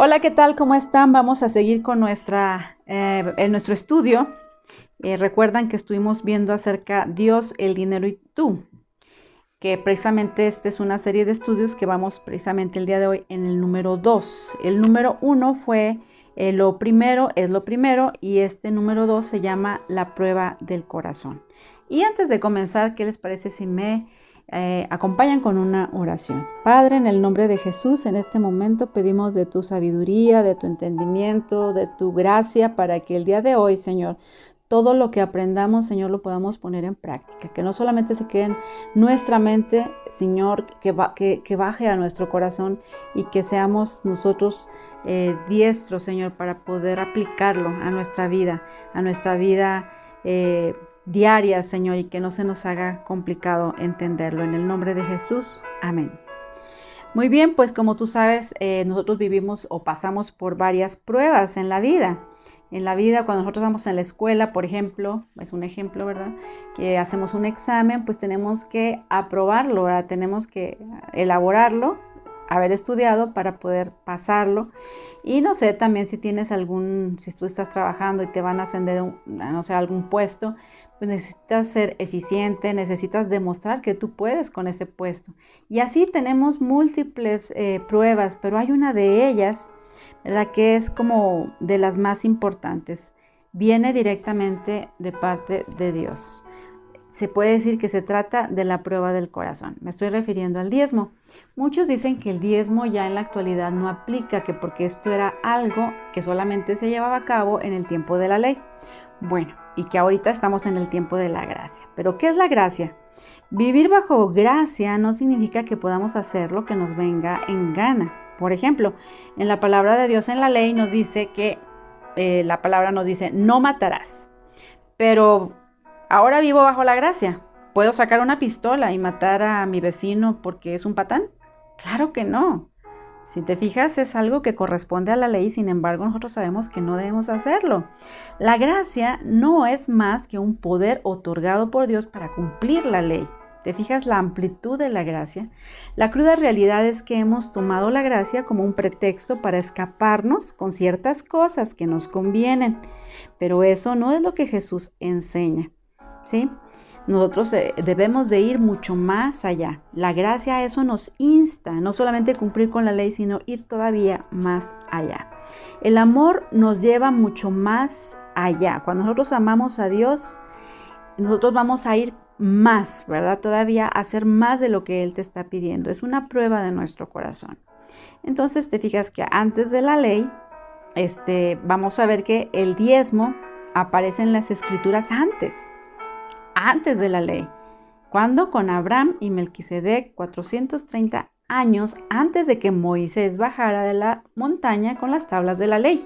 Hola, ¿qué tal? ¿Cómo están? Vamos a seguir con nuestra, eh, en nuestro estudio. Eh, recuerdan que estuvimos viendo acerca Dios, el dinero y tú, que precisamente esta es una serie de estudios que vamos precisamente el día de hoy en el número 2. El número 1 fue eh, lo primero, es lo primero, y este número 2 se llama la prueba del corazón. Y antes de comenzar, ¿qué les parece si me eh, acompañan con una oración. Padre, en el nombre de Jesús, en este momento pedimos de tu sabiduría, de tu entendimiento, de tu gracia, para que el día de hoy, Señor, todo lo que aprendamos, Señor, lo podamos poner en práctica. Que no solamente se quede en nuestra mente, Señor, que, baje a nuestro corazón y que seamos nosotros eh, diestros, Señor, para poder aplicarlo a nuestra vida, a nuestra vida. Eh, diarias, Señor, y que no se nos haga complicado entenderlo. En el nombre de Jesús, amén. Muy bien, pues como tú sabes, eh, nosotros vivimos o pasamos por varias pruebas en la vida. En la vida, cuando nosotros vamos en la escuela, por ejemplo, es un ejemplo, ¿verdad? Que hacemos un examen, pues tenemos que aprobarlo, ¿verdad? Tenemos que elaborarlo haber estudiado para poder pasarlo. Y no sé, también si tienes algún, si tú estás trabajando y te van a ascender, no sé, algún puesto, pues necesitas ser eficiente, necesitas demostrar que tú puedes con ese puesto. Y así tenemos múltiples eh, pruebas, pero hay una de ellas, ¿verdad? Que es como de las más importantes. Viene directamente de parte de Dios se puede decir que se trata de la prueba del corazón. Me estoy refiriendo al diezmo. Muchos dicen que el diezmo ya en la actualidad no aplica, que porque esto era algo que solamente se llevaba a cabo en el tiempo de la ley. Bueno, y que ahorita estamos en el tiempo de la gracia. Pero ¿qué es la gracia? Vivir bajo gracia no significa que podamos hacer lo que nos venga en gana. Por ejemplo, en la palabra de Dios en la ley nos dice que eh, la palabra nos dice no matarás. Pero Ahora vivo bajo la gracia. ¿Puedo sacar una pistola y matar a mi vecino porque es un patán? Claro que no. Si te fijas, es algo que corresponde a la ley, sin embargo, nosotros sabemos que no debemos hacerlo. La gracia no es más que un poder otorgado por Dios para cumplir la ley. ¿Te fijas la amplitud de la gracia? La cruda realidad es que hemos tomado la gracia como un pretexto para escaparnos con ciertas cosas que nos convienen, pero eso no es lo que Jesús enseña. ¿sí? Nosotros eh, debemos de ir mucho más allá. La gracia a eso nos insta, no solamente cumplir con la ley, sino ir todavía más allá. El amor nos lleva mucho más allá. Cuando nosotros amamos a Dios, nosotros vamos a ir más, ¿verdad? Todavía a hacer más de lo que Él te está pidiendo. Es una prueba de nuestro corazón. Entonces te fijas que antes de la ley, este, vamos a ver que el diezmo aparece en las escrituras antes antes de la ley. Cuando con Abraham y Melquisedec 430 años antes de que Moisés bajara de la montaña con las tablas de la ley.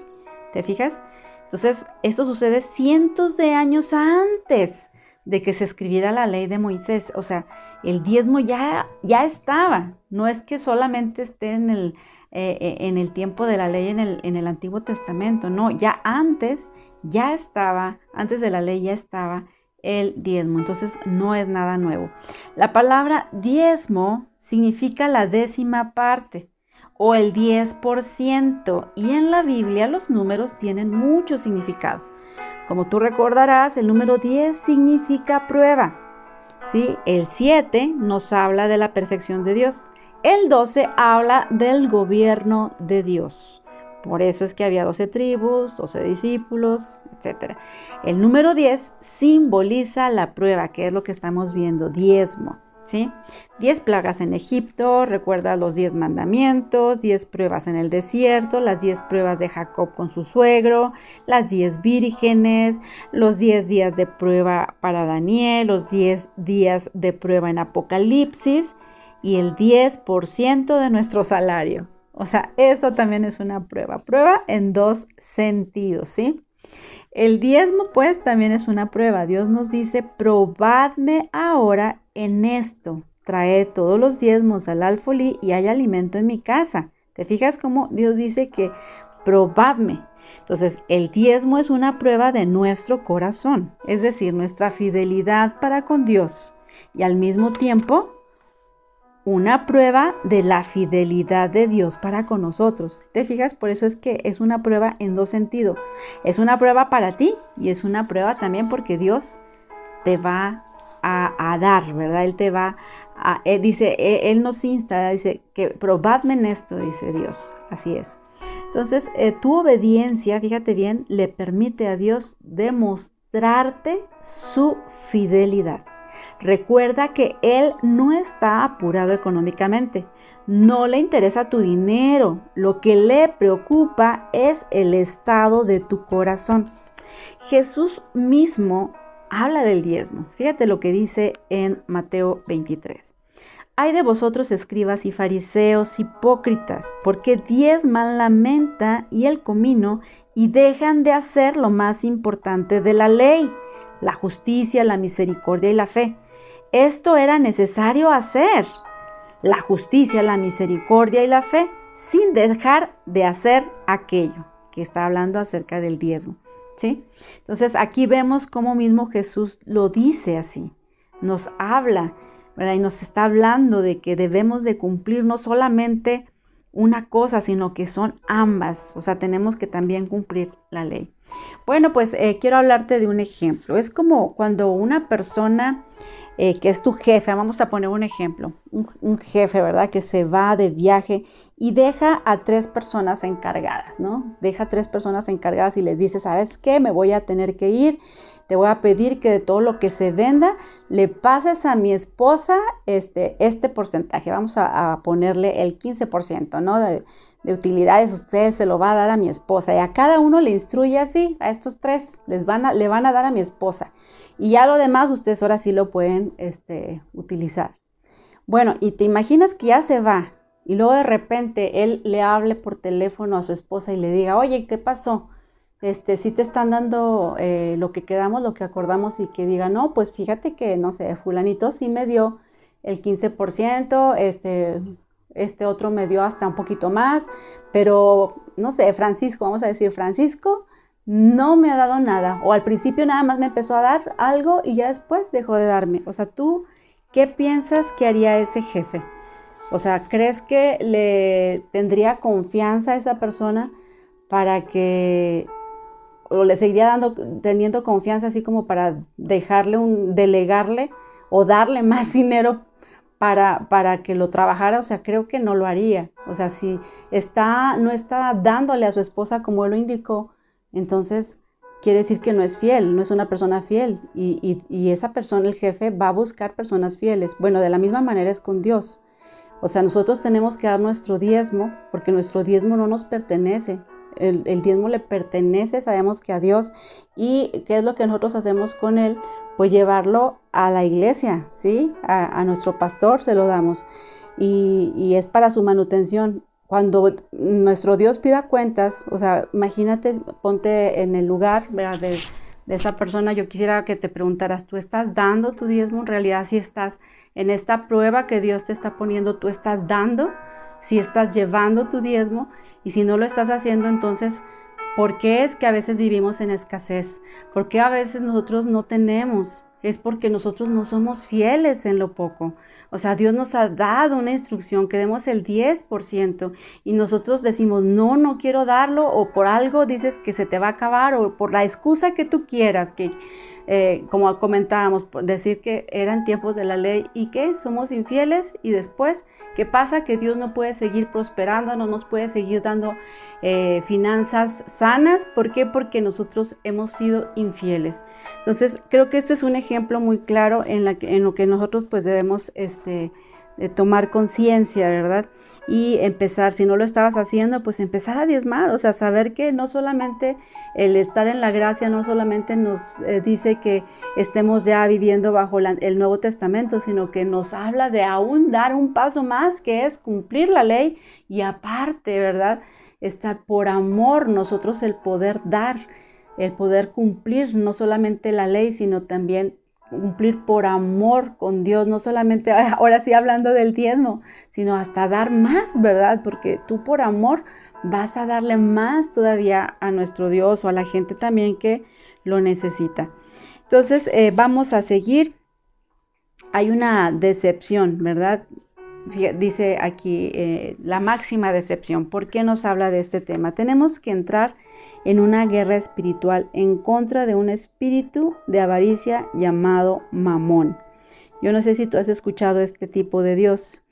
¿Te fijas? Entonces, esto sucede cientos de años antes de que se escribiera la ley de Moisés. O sea, el diezmo ya, ya estaba. No es que solamente esté en el, eh, eh, en el tiempo de la ley en el, en el Antiguo Testamento. No, ya antes, ya estaba, antes de la ley ya estaba el diezmo. Entonces no es nada nuevo. La palabra diezmo significa la décima parte o el 10%. Y en la Biblia los números tienen mucho significado. Como tú recordarás, el número 10 significa prueba. ¿sí? El 7 nos habla de la perfección de Dios. El 12 habla del gobierno de Dios. Por eso es que había 12 tribus, 12 discípulos, etc. El número 10 simboliza la prueba, que es lo que estamos viendo, diezmo. ¿Sí? 10 plagas en Egipto, recuerda los 10 mandamientos, 10 pruebas en el desierto, las 10 pruebas de Jacob con su suegro, las 10 vírgenes, los 10 días de prueba para Daniel, los 10 días de prueba en Apocalipsis y el 10% de nuestro salario. O sea, eso también es una prueba. Prueba en dos sentidos, ¿sí? El diezmo, pues, también es una prueba. Dios nos dice, probadme ahora en esto. Trae todos los diezmos al alfolí y hay alimento en mi casa. ¿Te fijas cómo Dios dice que probadme? Entonces, el diezmo es una prueba de nuestro corazón, es decir, nuestra fidelidad para con Dios y al mismo tiempo una prueba de la fidelidad de Dios para con nosotros. ¿Te fijas? Por eso es que es una prueba en dos sentidos. Es una prueba para ti y es una prueba también porque Dios te va a, dar, ¿verdad? Él te va a, él dice, él, nos insta, dice que probadme en esto, dice Dios. Así es. Entonces, eh, tu obediencia, fíjate bien, le permite a Dios demostrarte su fidelidad. Recuerda que Él no está apurado económicamente, no le interesa tu dinero, lo que le preocupa es el estado de tu corazón. Jesús mismo habla del diezmo. Fíjate lo que dice en Mateo 23. Hay de vosotros escribas y fariseos hipócritas, porque diezman la menta y el comino y dejan de hacer lo más importante de la ley, la justicia, la misericordia y la fe. Esto era necesario hacer, la justicia, la misericordia y la fe, sin dejar de hacer aquello que está hablando acerca del diezmo. ¿Sí? Entonces aquí vemos cómo mismo Jesús lo dice así, nos habla. Y nos está hablando de que debemos de cumplir no solamente una cosa, sino que son ambas. O sea, tenemos que también cumplir la ley. Bueno, pues eh, quiero hablarte de un ejemplo. Es como cuando una persona eh, que es tu jefe, vamos a poner un ejemplo, un, jefe, ¿verdad? Que se va de viaje y deja a tres personas encargadas, ¿no? Deja a tres personas encargadas y les dice, ¿sabes qué? Me voy a tener que ir, te voy a pedir que de todo lo que se venda le pases a mi esposa este, este porcentaje, vamos a, ponerle el 15%, ¿no? De, utilidades, usted se lo va a dar a mi esposa y a cada uno le instruye así, a estos tres les van a, le van a dar a mi esposa. Y ya lo demás ustedes ahora sí lo pueden este, utilizar. Bueno, y te imaginas que ya se va y luego de repente él le hable por teléfono a su esposa y le diga, oye, ¿qué pasó? Este, si te están dando eh, lo que quedamos, lo que acordamos y que diga, no, pues fíjate que, no sé, fulanito sí me dio el 15%, este, este otro me dio hasta un poquito más, pero no sé, Francisco, vamos a decir, Francisco no me ha dado nada. O al principio nada más me empezó a dar algo y ya después dejó de darme. O sea, tú, ¿qué piensas que haría ese jefe? O sea, ¿crees que le tendría confianza a esa persona para que, o le seguiría dando, teniendo confianza así como para dejarle un, delegarle o darle más dinero para, para que lo trabajara? O sea, creo que no lo haría. O sea, si está, no está dándole a su esposa como él lo indicó, entonces quiere decir que no es fiel, no es una persona fiel. Y, esa persona, el jefe, va a buscar personas fieles. Bueno, de la misma manera es con Dios. O sea, nosotros tenemos que dar nuestro diezmo porque nuestro diezmo no nos pertenece. El, diezmo le pertenece, sabemos que a Dios. ¿Y qué es lo que nosotros hacemos con él? Pues llevarlo a la iglesia, ¿sí? A, nuestro pastor se lo damos. Y, y es para su manutención cuando nuestro Dios pida cuentas, o sea, imagínate, ponte en el lugar de, esa persona, yo quisiera que te preguntaras, ¿tú estás dando tu diezmo? En realidad, si estás en esta prueba que Dios te está poniendo, ¿tú estás dando? Si estás llevando tu diezmo y si no lo estás haciendo, entonces, ¿por qué es que a veces vivimos en escasez? ¿Por qué a veces nosotros no tenemos? Es porque nosotros no somos fieles en lo poco. O sea, Dios nos ha dado una instrucción que demos el 10% y nosotros decimos, no, no quiero darlo o por algo dices que se te va a acabar o por la excusa que tú quieras, que eh, como comentábamos, decir que eran tiempos de la ley y que somos infieles y después, ¿qué pasa? Que Dios no puede seguir prosperando, no nos puede seguir dando eh, finanzas sanas. ¿Por qué? Porque nosotros hemos sido infieles. Entonces, creo que este es un ejemplo muy claro en, en lo que nosotros pues debemos este, tomar conciencia, ¿verdad? y empezar, si no lo estabas haciendo, pues empezar a diezmar, o sea, saber que no solamente el estar en la gracia, no solamente nos eh, dice que estemos ya viviendo bajo el Nuevo Testamento, sino que nos habla de aún dar un paso más, que es cumplir la ley y aparte, ¿verdad? Está por amor nosotros el poder dar, el poder cumplir no solamente la ley, sino también cumplir por amor con Dios, no solamente ahora sí hablando del diezmo, sino hasta dar más, ¿verdad? Porque tú por amor vas a darle más todavía a nuestro Dios o a la gente también que lo necesita. Entonces, eh, vamos a seguir. Hay una decepción, ¿verdad? Dice aquí eh, la máxima decepción. ¿Por qué nos habla de este tema? Tenemos que entrar en una guerra espiritual en contra de un espíritu de avaricia llamado Mamón. Yo no sé si tú has escuchado este tipo de Dios,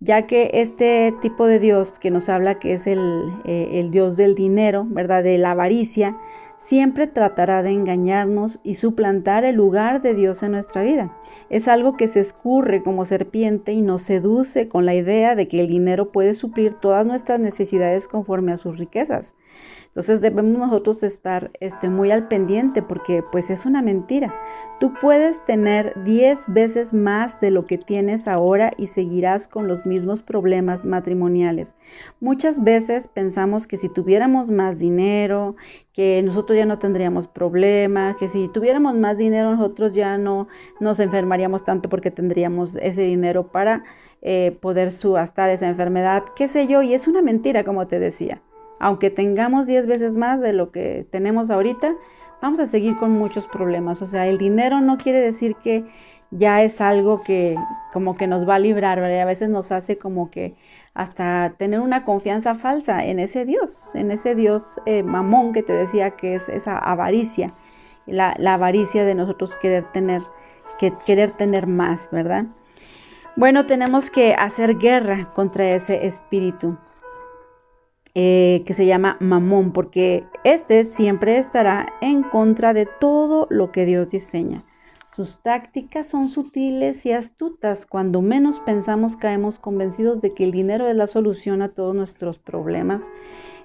ya que este tipo de Dios que nos habla que es el, eh, el Dios del dinero, ¿verdad? De la avaricia, siempre tratará de engañarnos y suplantar el lugar de Dios en nuestra vida. Es algo que se escurre como serpiente y nos seduce con la idea de que el dinero puede suplir todas nuestras necesidades conforme a sus riquezas. Entonces debemos nosotros estar este, muy al pendiente porque pues es una mentira. Tú puedes tener 10 veces más de lo que tienes ahora y seguirás con los mismos problemas matrimoniales. Muchas veces pensamos que si tuviéramos más dinero, que nosotros ya no tendríamos problemas, que si tuviéramos más dinero nosotros ya no nos enfermaríamos tanto porque tendríamos ese dinero para eh, poder subastar esa enfermedad, qué sé yo, y es una mentira como te decía aunque tengamos 10 veces más de lo que tenemos ahorita, vamos a seguir con muchos problemas. O sea, el dinero no quiere decir que ya es algo que como que nos va a librar, ¿verdad? a veces nos hace como que hasta tener una confianza falsa en ese Dios, en ese Dios eh, mamón que te decía que es esa avaricia, la, la avaricia de nosotros querer tener, que, querer tener más, ¿verdad? Bueno, tenemos que hacer guerra contra ese espíritu. Eh, que se llama Mamón, porque este siempre estará en contra de todo lo que Dios diseña. Sus tácticas son sutiles y astutas. Cuando menos pensamos caemos convencidos de que el dinero es la solución a todos nuestros problemas.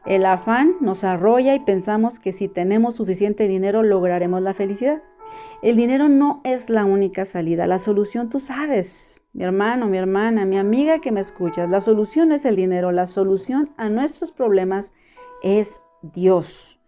El afán nos arrolla y pensamos que si tenemos suficiente dinero lograremos la felicidad. El dinero no es la única salida. La solución tú sabes, mi hermano, mi hermana, mi amiga que me escuchas, la solución es el dinero, la solución a nuestros problemas es Dios.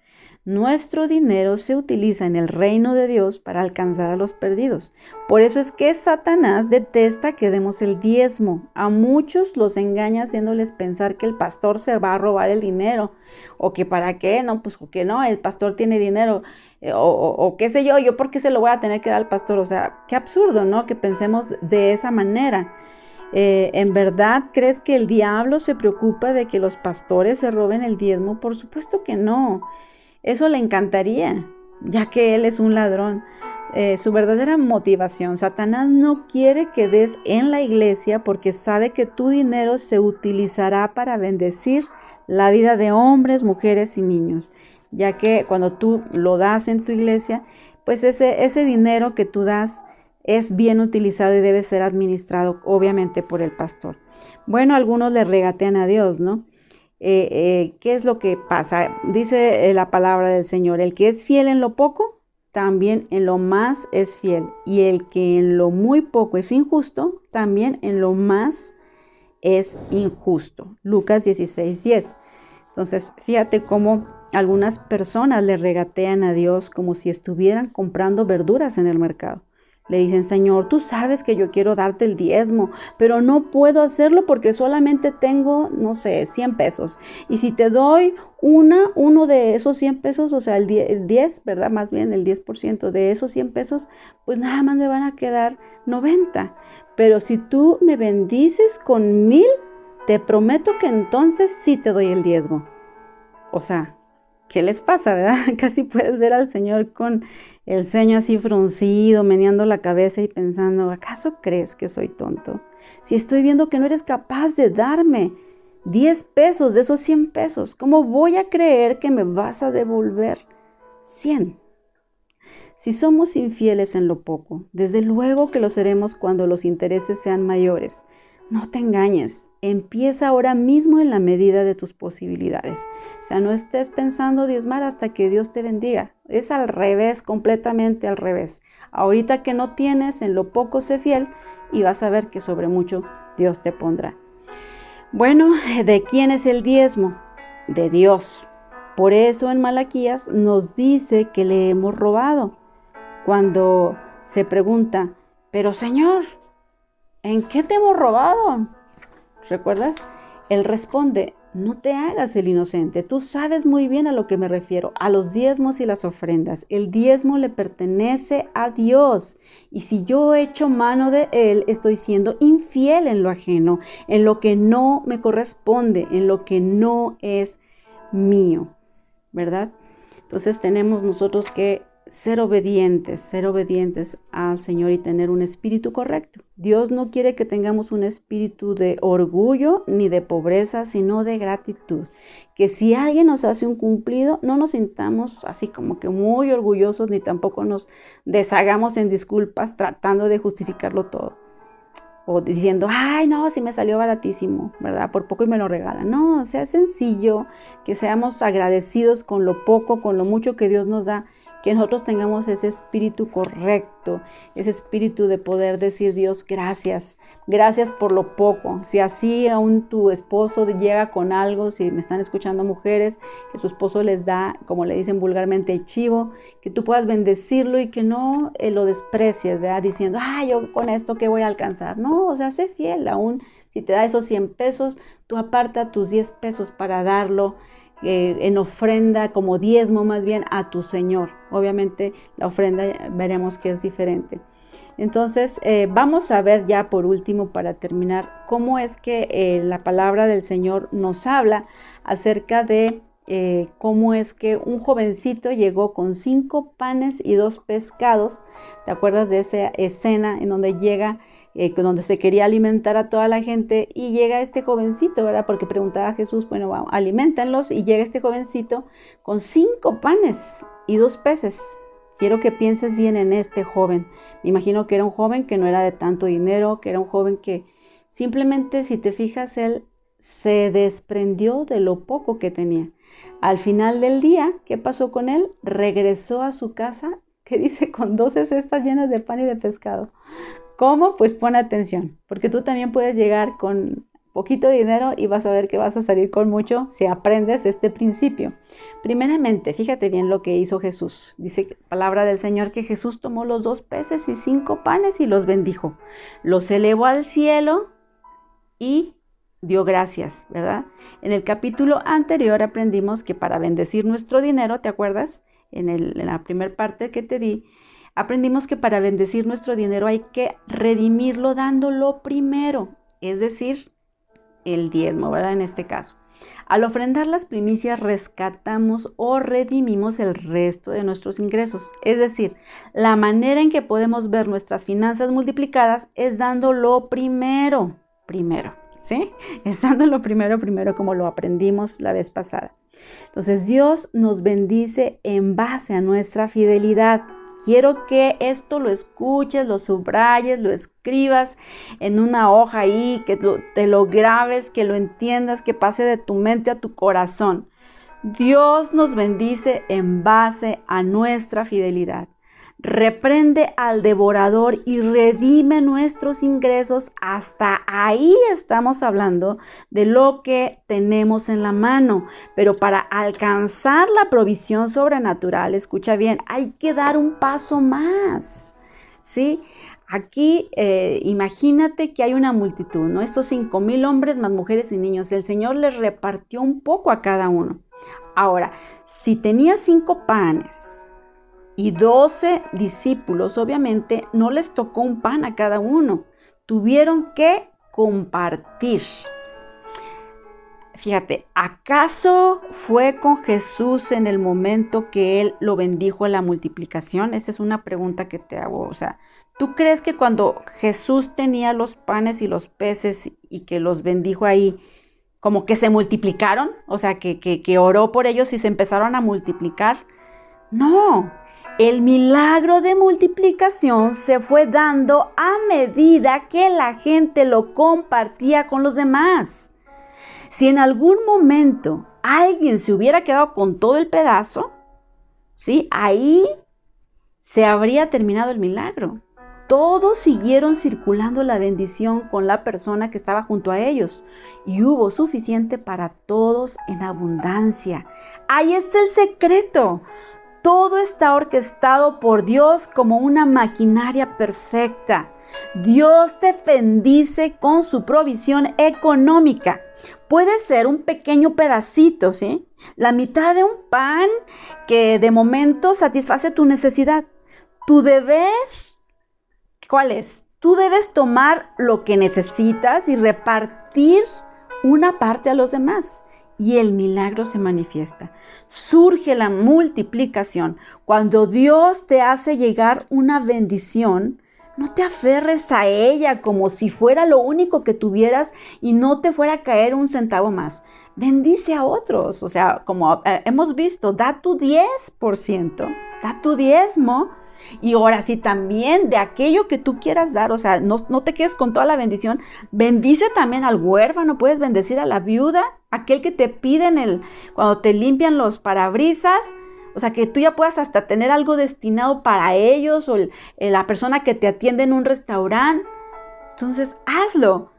Nuestro dinero se utiliza en el reino de Dios para alcanzar a los perdidos. Por eso es que Satanás detesta que demos el diezmo. A muchos los engaña haciéndoles pensar que el pastor se va a robar el dinero o que para qué, no, pues que no, el pastor tiene dinero eh, o, qué sé yo, yo por qué se lo voy a tener que dar al pastor. O sea, qué absurdo, ¿no? Que pensemos de esa manera. Eh, ¿En verdad crees que el diablo se preocupa de que los pastores se roben el diezmo? Por supuesto que no. Eso le encantaría, ya que él es un ladrón. Eh, su verdadera motivación, Satanás no quiere que des en la iglesia porque sabe que tu dinero se utilizará para bendecir la vida de hombres, mujeres y niños, ya que cuando tú lo das en tu iglesia, pues ese, ese dinero que tú das es bien utilizado y debe ser administrado obviamente por el pastor. Bueno, algunos le regatean a Dios, ¿no? Eh, eh, ¿qué es lo que pasa? Dice eh, la palabra del Señor, el que es fiel en lo poco, también en lo más es fiel. Y el que en lo muy poco es injusto, también en lo más es injusto. Lucas 16, 10. Entonces, fíjate cómo algunas personas le regatean a Dios como si estuvieran comprando verduras en el mercado. Le dicen, Señor, tú sabes que yo quiero darte el diezmo, pero no puedo hacerlo porque solamente tengo, no sé, 100 pesos. Y si te doy una, uno de esos 100 pesos, o sea, el 10, ¿verdad? Más bien el 10% de esos 100 pesos, pues nada más me van a quedar 90. Pero si tú me bendices con mil, te prometo que entonces sí te doy el diezmo. O sea, ¿qué les pasa, verdad? Casi puedes ver al Señor con el ceño así fruncido, meneando la cabeza y pensando, ¿acaso crees que soy tonto? Si estoy viendo que no eres capaz de darme 10 pesos de esos 100 pesos, ¿cómo voy a creer que me vas a devolver 100? Si somos infieles en lo poco, desde luego que lo seremos cuando los intereses sean mayores. No te engañes, empieza ahora mismo en la medida de tus posibilidades. O sea, no estés pensando diezmar hasta que Dios te bendiga. Es al revés, completamente al revés. Ahorita que no tienes, en lo poco sé fiel y vas a ver que sobre mucho Dios te pondrá. Bueno, ¿de quién es el diezmo? De Dios. Por eso en Malaquías nos dice que le hemos robado. Cuando se pregunta, pero Señor, ¿en qué te hemos robado? ¿Recuerdas? Él responde, no te hagas el inocente. Tú sabes muy bien a lo que me refiero, a los diezmos y las ofrendas. El diezmo le pertenece a Dios. Y si yo echo mano de él, estoy siendo infiel en lo ajeno, en lo que no me corresponde, en lo que no es mío. ¿Verdad? Entonces tenemos nosotros que ser obedientes, ser obedientes al Señor y tener un espíritu correcto. Dios no quiere que tengamos un espíritu de orgullo ni de pobreza, sino de gratitud. Que si alguien nos hace un cumplido, no nos sintamos así como que muy orgullosos ni tampoco nos deshagamos en disculpas tratando de justificarlo todo. O diciendo, ay, no, si me salió baratísimo, ¿verdad? Por poco y me lo regalan. No, sea sencillo, que seamos agradecidos con lo poco, con lo mucho que Dios nos da que nosotros tengamos ese espíritu correcto, ese espíritu de poder decir Dios, gracias, gracias por lo poco. Si así aún tu esposo llega con algo, si me están escuchando mujeres, que su esposo les da, como le dicen vulgarmente, el chivo, que tú puedas bendecirlo y que no eh, lo desprecies, ¿verdad? Diciendo, ah, yo con esto qué voy a alcanzar. No, o sea, sé fiel, aún si te da esos 100 pesos, tú aparta tus 10 pesos para darlo eh, en ofrenda, como diezmo más bien, a tu Señor. Obviamente la ofrenda veremos que es diferente. Entonces, eh, vamos a ver ya por último, para terminar, cómo es que eh, la palabra del Señor nos habla acerca de cómo es que un jovencito llegó con cinco panes y dos pescados. ¿Te acuerdas de esa escena en donde llega eh, donde se quería alimentar a toda la gente y llega este jovencito, ¿verdad? Porque preguntaba a Jesús, bueno, vamos, alimentenlos y llega este jovencito con cinco panes y dos peces. Quiero que pienses bien en este joven. Me imagino que era un joven que no era de tanto dinero, que era un joven que simplemente, si te fijas, él se desprendió de lo poco que tenía. Al final del día, ¿qué pasó con él? Regresó a su casa, que dice, con 12 cestas llenas de pan y de pescado. ¿Cómo? Pues pon atención, porque tú también puedes llegar con poquito dinero y vas a ver que vas a salir con mucho si aprendes este principio. Primeramente, fíjate bien lo que hizo Jesús. Dice palabra del Señor que Jesús tomó los dos peces y cinco panes y los bendijo. Los elevó al cielo y dio gracias, ¿verdad? En el capítulo anterior aprendimos que para bendecir nuestro dinero, ¿te acuerdas? En, en la primera parte que te di, Aprendimos que para bendecir nuestro dinero hay que redimirlo dándolo primero, es decir, el diezmo, ¿verdad? En este caso. Al ofrendar las primicias rescatamos o redimimos el resto de nuestros ingresos. Es decir, la manera en que podemos ver nuestras finanzas multiplicadas es dándolo primero, primero, ¿sí? Es dándolo primero, primero como lo aprendimos la vez pasada. Entonces Dios nos bendice en base a nuestra fidelidad. Quiero que esto lo escuches, lo subrayes, lo escribas en una hoja ahí, que te lo grabes, que lo entiendas, que pase de tu mente a tu corazón. Dios nos bendice en base a nuestra fidelidad reprende al devorador y redime nuestros ingresos. Hasta ahí estamos hablando de lo que tenemos en la mano. Pero para alcanzar la provisión sobrenatural, escucha bien, hay que dar un paso más. ¿Sí? Aquí eh, imagínate que hay una multitud, ¿no? Estos cinco mil hombres más mujeres y niños. El Señor les repartió un poco a cada uno. Ahora, si tenía cinco panes, y doce discípulos, obviamente, no les tocó un pan a cada uno. Tuvieron que compartir. Fíjate, ¿acaso fue con Jesús en el momento que Él lo bendijo en la multiplicación? Esa es una pregunta que te hago. O sea, ¿tú crees que cuando Jesús tenía los panes y los peces y que los bendijo ahí, como que se multiplicaron? O sea, que, que, que oró por ellos y se empezaron a multiplicar. No, el milagro de multiplicación se fue dando a medida que la gente lo compartía con los demás. Si en algún momento alguien se hubiera quedado con todo el pedazo, ¿sí? Ahí se habría terminado el milagro. Todos siguieron circulando la bendición con la persona que estaba junto a ellos y hubo suficiente para todos en abundancia. Ahí está el secreto. Todo está orquestado por Dios como una maquinaria perfecta. Dios te bendice con su provisión económica. Puede ser un pequeño pedacito, ¿sí? La mitad de un pan que de momento satisface tu necesidad. Tu deber, ¿cuál es? Tú debes tomar lo que necesitas y repartir una parte a los demás y el milagro se manifiesta. Surge la multiplicación. Cuando Dios te hace llegar una bendición, no te aferres a ella como si fuera lo único que tuvieras y no te fuera a caer un centavo más. Bendice a otros. O sea, como eh, hemos visto, da tu 10%, da tu diezmo. Y ahora sí también de aquello que tú quieras dar, o sea, no, no te quedes con toda la bendición, bendice también al huérfano, puedes bendecir a la viuda, aquel que te piden el, cuando te limpian los parabrisas, o sea, que tú ya puedas hasta tener algo destinado para ellos o la persona que te atiende en un restaurante. Entonces, hazlo.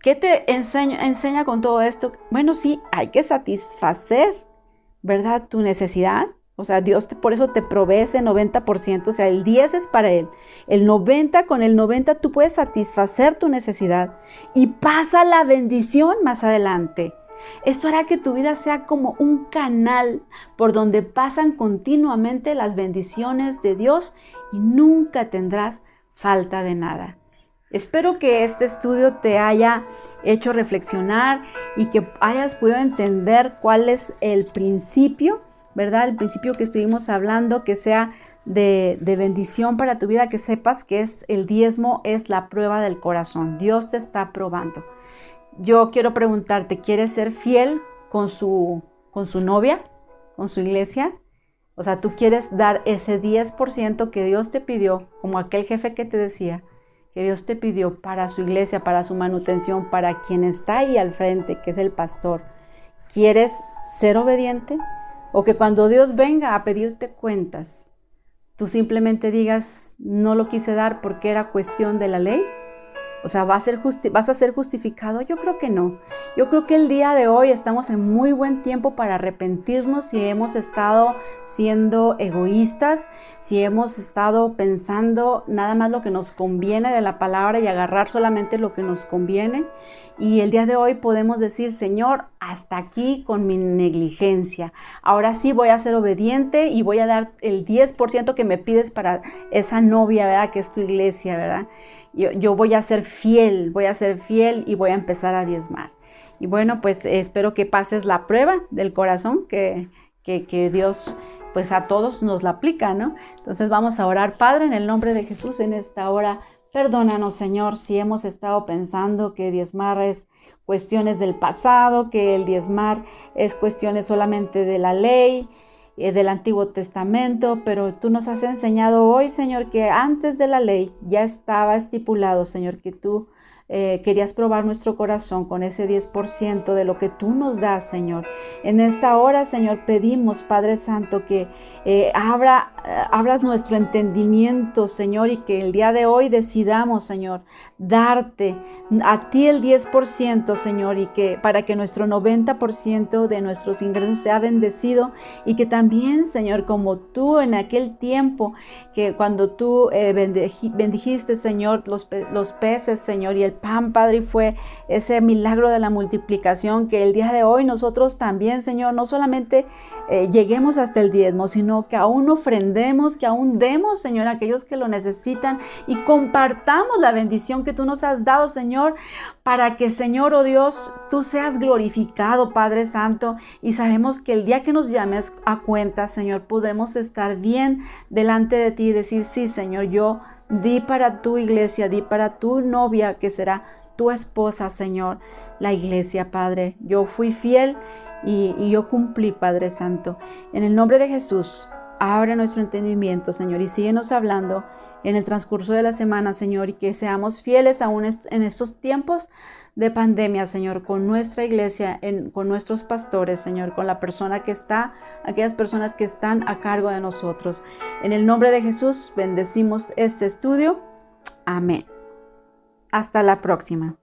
¿Qué te enseña, enseña con todo esto? Bueno, sí, hay que satisfacer, ¿verdad? Tu necesidad. O sea, Dios por eso te provee ese 90%, o sea, el 10 es para Él. El 90, con el 90 tú puedes satisfacer tu necesidad y pasa la bendición más adelante. Esto hará que tu vida sea como un canal por donde pasan continuamente las bendiciones de Dios y nunca tendrás falta de nada. Espero que este estudio te haya hecho reflexionar y que hayas podido entender cuál es el principio, ¿verdad? El principio que estuvimos hablando, que sea de, de, bendición para tu vida, que sepas que es el diezmo, es la prueba del corazón. Dios te está probando yo quiero preguntarte, ¿quieres ser fiel con su, con su novia, con su iglesia? O sea, tú quieres dar ese 10% que Dios te pidió, como aquel jefe que te decía, que Dios te pidió para su iglesia, para su manutención, para quien está ahí al frente, que es el pastor. ¿Quieres ser obediente? O que cuando Dios venga a pedirte cuentas, tú simplemente digas, no lo quise dar porque era cuestión de la ley o sea, ¿va a ser ¿vas a ser justificado? Yo creo que no. Yo creo que el día de hoy estamos en muy buen tiempo para arrepentirnos si hemos estado siendo egoístas, si hemos estado pensando nada más lo que nos conviene de la palabra y agarrar solamente lo que nos conviene. Y el día de hoy podemos decir, Señor, hasta aquí con mi negligencia. Ahora sí voy a ser obediente y voy a dar el 10% que me pides para esa novia, ¿verdad? Que es tu iglesia, ¿verdad? Yo, voy a ser fiel, voy a ser fiel y voy a empezar a diezmar. Y bueno, pues espero que pases la prueba del corazón que, que, Dios pues a todos nos la aplica, ¿no? Entonces vamos a orar, Padre, en el nombre de Jesús en esta hora. Perdónanos, Señor, si hemos estado pensando que diezmar es cuestiones del pasado, que el diezmar es cuestiones solamente de la ley, eh, del Antiguo Testamento, pero tú nos has enseñado hoy, Señor, que antes de la ley ya estaba estipulado, Señor, que tú eh, querías probar nuestro corazón con ese 10% de lo que tú nos das, Señor. En esta hora, Señor, pedimos, Padre Santo, que eh, abra, abras nuestro entendimiento, Señor, y que el día de hoy decidamos, Señor, darte a ti el 10%, Señor, y que para que nuestro 90% de nuestros ingresos sea bendecido y que también, Señor, como tú en aquel tiempo, que cuando tú eh, bendijiste, Señor, los, los peces, Señor, y el pan, Padre, y fue ese milagro de la multiplicación, que el día de hoy nosotros también, Señor, no solamente eh, lleguemos hasta el diezmo, sino que aún ofrendemos, que aún demos, Señor, a aquellos que lo necesitan y compartamos la bendición que tú nos has dado, Señor, para que, Señor, oh Dios, tú seas glorificado, Padre Santo, y sabemos que el día que nos llames a cuenta, Señor, podemos estar bien delante de ti y decir, sí, Señor, yo di para tu iglesia, di para tu novia, que será tu esposa, Señor, la iglesia, Padre. Yo fui fiel y, y yo cumplí, Padre Santo. En el nombre de Jesús, abre nuestro entendimiento, Señor, y síguenos hablando en el transcurso de la semana, Señor, y que seamos fieles aún en estos tiempos de pandemia, Señor, con nuestra iglesia, con nuestros pastores, Señor, con la persona que está, aquellas personas que están a cargo de nosotros. En el nombre de Jesús, bendecimos este estudio. Amén. Hasta la próxima.